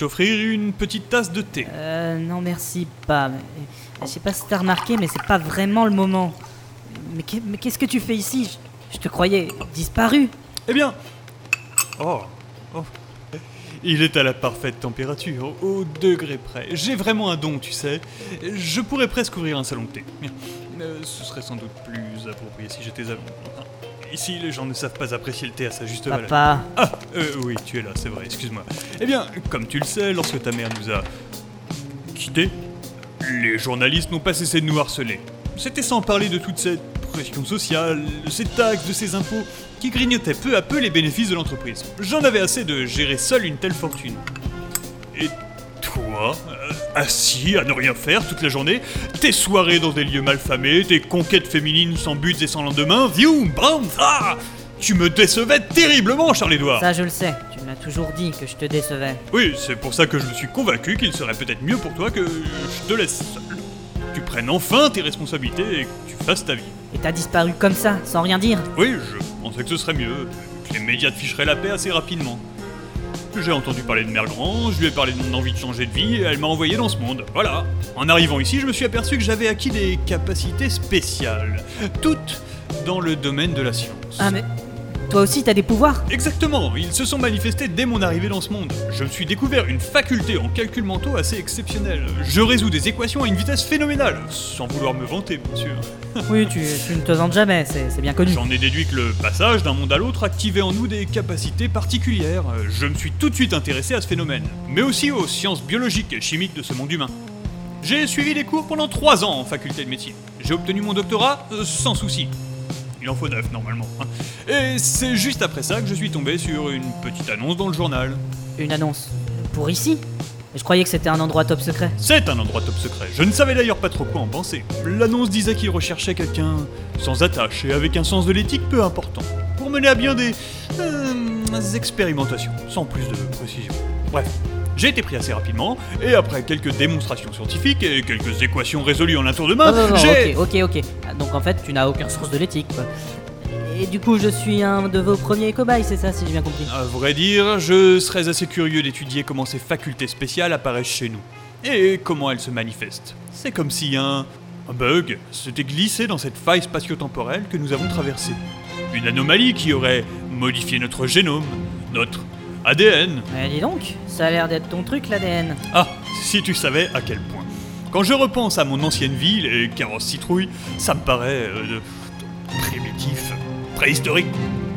t'offrir une petite tasse de thé Euh, non merci, pas. Je sais pas si t'as remarqué, mais c'est pas vraiment le moment. Mais qu'est- mais qu'est-ce que tu fais ici? Je, te croyais disparu. Eh bien. Oh. oh. Il est à la parfaite température, au, au degré près. J'ai vraiment un don, tu sais. Je pourrais presque ouvrir un salon de thé. Euh, ce serait sans doute plus approprié si j'étais à Londres. Ici, les gens ne savent pas apprécier le thé à sa juste valeur. Papa. Ah, euh, oui, tu es là, c'est vrai, excuse-moi. Eh bien, comme tu le sais, lorsque ta mère nous a quittés, les journalistes n'ont pas cessé de nous harceler. C'était sans parler de toute cette pression sociale, de ces taxes, de ces impôts, qui grignotaient peu à peu les bénéfices de l'entreprise. J'en avais assez de gérer seul une telle fortune. Et toi, euh, assis à ne rien faire toute la journée, tes soirées dans des lieux malfamés, tes conquêtes féminines sans buts et sans lendemain, viou, bam, ah Tu me décevais terriblement, Charles-Édouard Ça, je le sais. Tu m'as toujours dit que je te décevais. Oui, c'est pour ça que je me suis convaincu qu'il serait peut-être mieux pour toi que je te laisse seul. Tu prennes enfin tes responsabilités et que tu fasses ta vie. Et t'as disparu comme ça, sans rien dire. Oui, je pensais que ce serait mieux, que les médias te ficheraient la paix assez rapidement. J'ai entendu parler de Mère je lui ai parlé de mon envie de changer de vie et elle m'a envoyé dans ce monde. Voilà. En arrivant ici, je me suis aperçu que j'avais acquis des capacités spéciales, toutes dans le domaine de la science. Ah, mais. Toi aussi, t'as des pouvoirs Exactement, ils se sont manifestés dès mon arrivée dans ce monde. Je me suis découvert une faculté en calcul mentaux assez exceptionnelle. Je résous des équations à une vitesse phénoménale, sans vouloir me vanter, bien sûr. Oui, tu, tu ne te vantes jamais, c'est bien connu. J'en ai déduit que le passage d'un monde à l'autre activait en nous des capacités particulières. Je me suis tout de suite intéressé à ce phénomène, mais aussi aux sciences biologiques et chimiques de ce monde humain. J'ai suivi des cours pendant trois ans en faculté de médecine. J'ai obtenu mon doctorat euh, sans souci. Il en faut neuf normalement. Et c'est juste après ça que je suis tombé sur une petite annonce dans le journal. Une annonce. Pour ici? Je croyais que c'était un endroit top secret. C'est un endroit top secret. Je ne savais d'ailleurs pas trop quoi en penser. L'annonce disait qu'il recherchait quelqu'un sans attache et avec un sens de l'éthique peu important, pour mener à bien des, euh, expérimentations, sans plus de précision. Bref, j'ai été pris assez rapidement, et après quelques démonstrations scientifiques et quelques équations résolues en un tour de main, j'ai... ok, ok, ok. Ah, Donc en fait, tu n'as aucun sens de l'éthique, quoi. Et du coup, je suis un de vos premiers cobayes, c'est ça, si j'ai bien compris. À vrai dire, je serais assez curieux d'étudier comment ces facultés spéciales apparaissent chez nous. Et comment elles se manifestent. C'est comme si un, un bug s'était glissé dans cette faille spatio-temporelle que nous avons traversée. Une anomalie qui aurait modifié notre génome, notre ADN. Mais dis donc, ça a l'air d'être ton truc, l'ADN. Ah, si tu savais à quel point. Quand je repense à mon ancienne vie, les carrosses citrouilles, ça me paraît euh, primitif, préhistorique,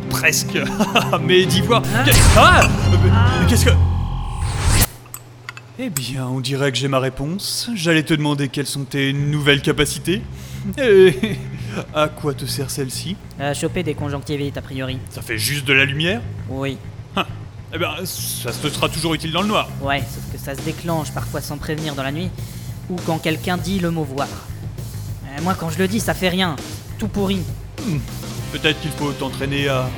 presque. Mais d'y voir. Qu'est- Ah Mais- Qu'est-ce que. Eh bien, on dirait que j'ai ma réponse. J'allais te demander quelles sont tes nouvelles capacités. Et à quoi te sert celle-ci À choper des conjonctivites, a priori. Ça fait juste de la lumière Oui. Eh bien, ça te sera toujours utile dans le noir. Ouais, sauf que ça se déclenche parfois sans prévenir dans la nuit, ou quand quelqu'un dit le mot voir. Euh, moi, quand je le dis, ça fait rien. Tout pourri. Peut-être qu'il faut t'entraîner à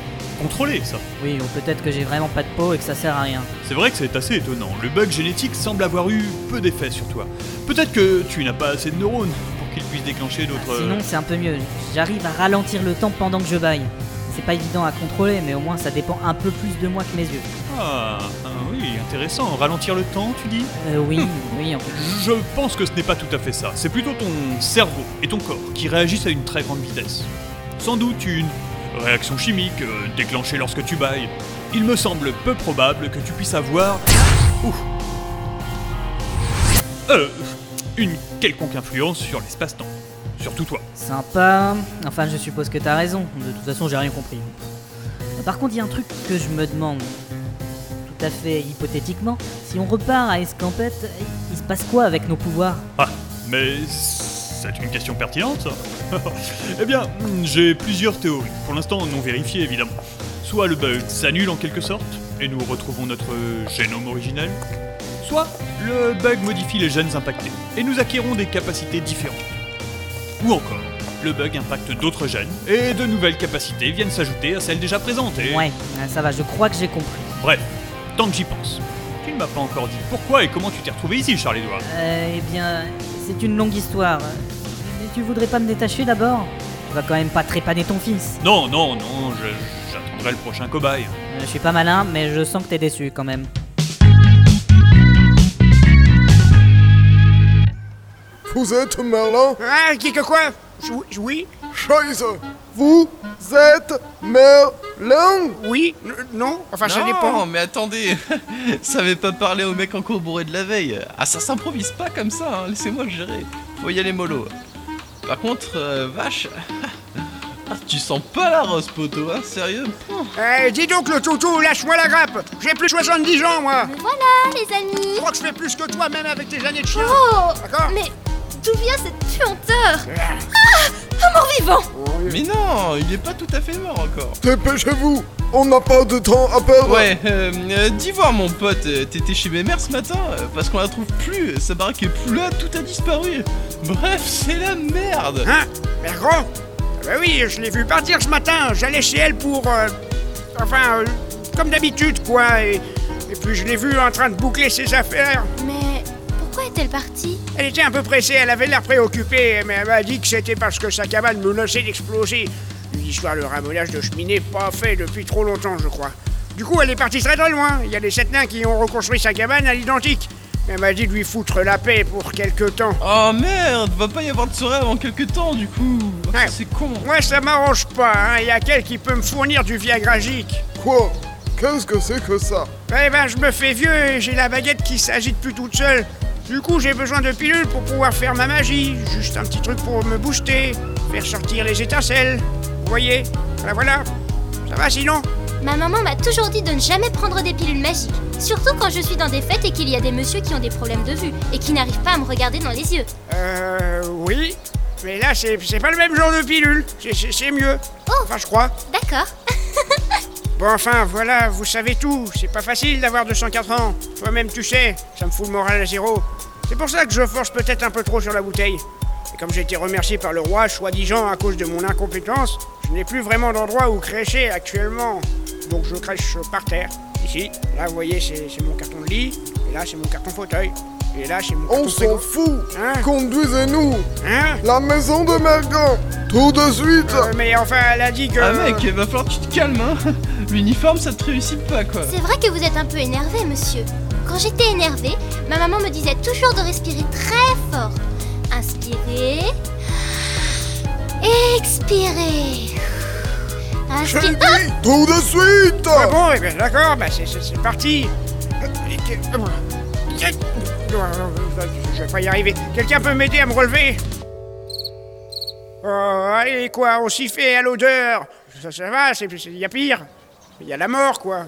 contrôler ça. Oui, ou peut-être que j'ai vraiment pas de peau et que ça sert à rien. C'est vrai que c'est assez étonnant. Le bug génétique semble avoir eu peu d'effet sur toi. Peut-être que tu n'as pas assez de neurones pour qu'il puisse déclencher d'autres. Sinon, c'est un peu mieux. J'arrive à ralentir le temps pendant que je baille. C'est pas évident à contrôler, mais au moins ça dépend un peu plus de moi que mes yeux. Ah, ah oui, intéressant. Ralentir le temps, tu dis? Euh, oui, oui, en fait. Je pense que ce n'est pas tout à fait ça. C'est plutôt ton cerveau et ton corps qui réagissent à une très grande vitesse. Sans doute une réaction chimique euh, déclenchée lorsque tu bailles. Il me semble peu probable que tu puisses avoir. Ouf. Euh, une quelconque influence sur l'espace-temps. Surtout toi. Sympa. Enfin, je suppose que t'as raison. De toute façon, j'ai rien compris. Par contre, il y a un truc que je me demande. Tout à fait hypothétiquement, si on repart à Escampette, il se passe quoi avec nos pouvoirs? Ah, mais c'est une question pertinente. Eh bien, j'ai plusieurs théories. Pour l'instant, non vérifiées, évidemment. Soit le bug s'annule en quelque sorte, et nous retrouvons notre génome originel. Soit le bug modifie les gènes impactés, et nous acquérons des capacités différentes. Ou encore, le bug impacte d'autres gènes, et de nouvelles capacités viennent s'ajouter à celles déjà présentes, et... Ouais, ça va, je crois que j'ai compris. Bref, tant que j'y pense. Tu ne m'as pas encore dit pourquoi et comment tu t'es retrouvé ici, Charles-Édouard? Euh, eh bien, c'est une longue histoire tu voudrais pas me détacher d'abord Tu vas quand même pas trépaner ton fils. Non, non, non, j'attendrai le prochain cobaye. Euh, je suis pas malin, mais je sens que t'es déçu quand même. Vous êtes Merlin Ah, qui que quoi? Oui, oui, Vous êtes Merlin oui, non, enfin ça dépend. Non, mais attendez, savez pas parler au mec en bourré de la veille. Ah, ça s'improvise pas comme ça, hein. laissez-moi gérer. Faut y aller mollo. Par contre, euh, vache. Ah, tu sens pas la rose, poteau, hein, sérieux? Eh, dis donc, le toutou, lâche-moi la grappe. J'ai plus de 70 ans, moi. Voilà, les Je amis crois que je fais plus que toi, même avec tes années de chien. Oh D'accord? Mais d'où vient cette puanteur? Ah. Un mort-vivant. Mais non, il est pas tout à fait mort encore. Dépêchez-vous On n'a pas de temps à perdre Ouais, euh, euh, dis voir mon pote, euh, t'étais chez mes mères ce matin euh, parce qu'on la trouve plus, sa baraque est plus là, tout a disparu. Bref, c'est la merde. Hein Mère grand Bah oui, je l'ai vu partir ce matin. J'allais chez elle pour... euh, enfin, euh, comme d'habitude, quoi. Et, et puis je l'ai vue en train de boucler ses affaires. Mais pourquoi est-elle partie? Elle était un peu pressée, elle avait l'air préoccupée, mais elle m'a dit que c'était parce que sa cabane menaçait d'exploser. Une histoire de ramonage de cheminée pas fait depuis trop longtemps, je crois. Du coup, elle est partie très très loin. Il y a des sept nains qui ont reconstruit sa cabane à l'identique. Elle m'a dit de lui foutre la paix pour quelque temps. Oh merde, va pas y avoir de soirée avant quelques temps du coup. Ah, Ouais. C'est con. Moi, ça m'arrange pas, hein. Il y a quel qui peut me fournir du Viagragique Quoi? Qu'est-ce que c'est que ça? Eh ben, je me fais vieux et j'ai la baguette qui s'agite plus toute seule. Du coup, j'ai besoin de pilules pour pouvoir faire ma magie. Juste un petit truc pour me booster, faire sortir les étincelles. Vous voyez Voilà, voilà. Ça va sinon Ma maman m'a toujours dit de ne jamais prendre des pilules magiques. Surtout quand je suis dans des fêtes et qu'il y a des messieurs qui ont des problèmes de vue et qui n'arrivent pas à me regarder dans les yeux. Euh, oui. Mais là, c'est pas le même genre de pilule. C'est mieux. Oh. Enfin, je crois. D'accord. Bon, enfin, voilà, vous savez tout. C'est pas facile d'avoir 204 ans. Toi-même, tu sais, ça me fout le moral à zéro. C'est pour ça que je force peut-être un peu trop sur la bouteille. Et comme j'ai été remercié par le roi, soi-disant à cause de mon incompétence, je n'ai plus vraiment d'endroit où crècher actuellement. Donc je crèche par terre. Ici, là, vous voyez, c'est mon carton de lit. Et là, c'est mon carton fauteuil. Et là, c'est mon carton On s'en fout Hein Conduisez-nous Hein La maison de Mergan Tout de suite Euh, Mais enfin, elle a dit que... Ah mec, va falloir que tu te calmes hein. L'uniforme ça te réussit pas quoi. C'est vrai que vous êtes un peu énervé, monsieur. Quand j'étais énervée, ma maman me disait toujours de respirer très fort. Inspirez. Expirez. J'ai Inspirez. dit tout de suite Ah bon, eh bien, d'accord, bah c'est- c'est c'est parti. Euh, Je vais pas y arriver. Quelqu'un peut m'aider à me relever? Oh, allez, quoi, on s'y fait à l'odeur. Ça, ça va, il y a pire. Il y a la mort, quoi.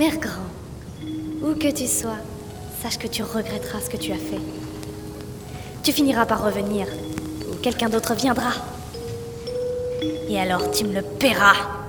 Mère grand, où que tu sois, sache que tu regretteras ce que tu as fait. Tu finiras par revenir, ou quelqu'un d'autre viendra. Et alors tu me le paieras.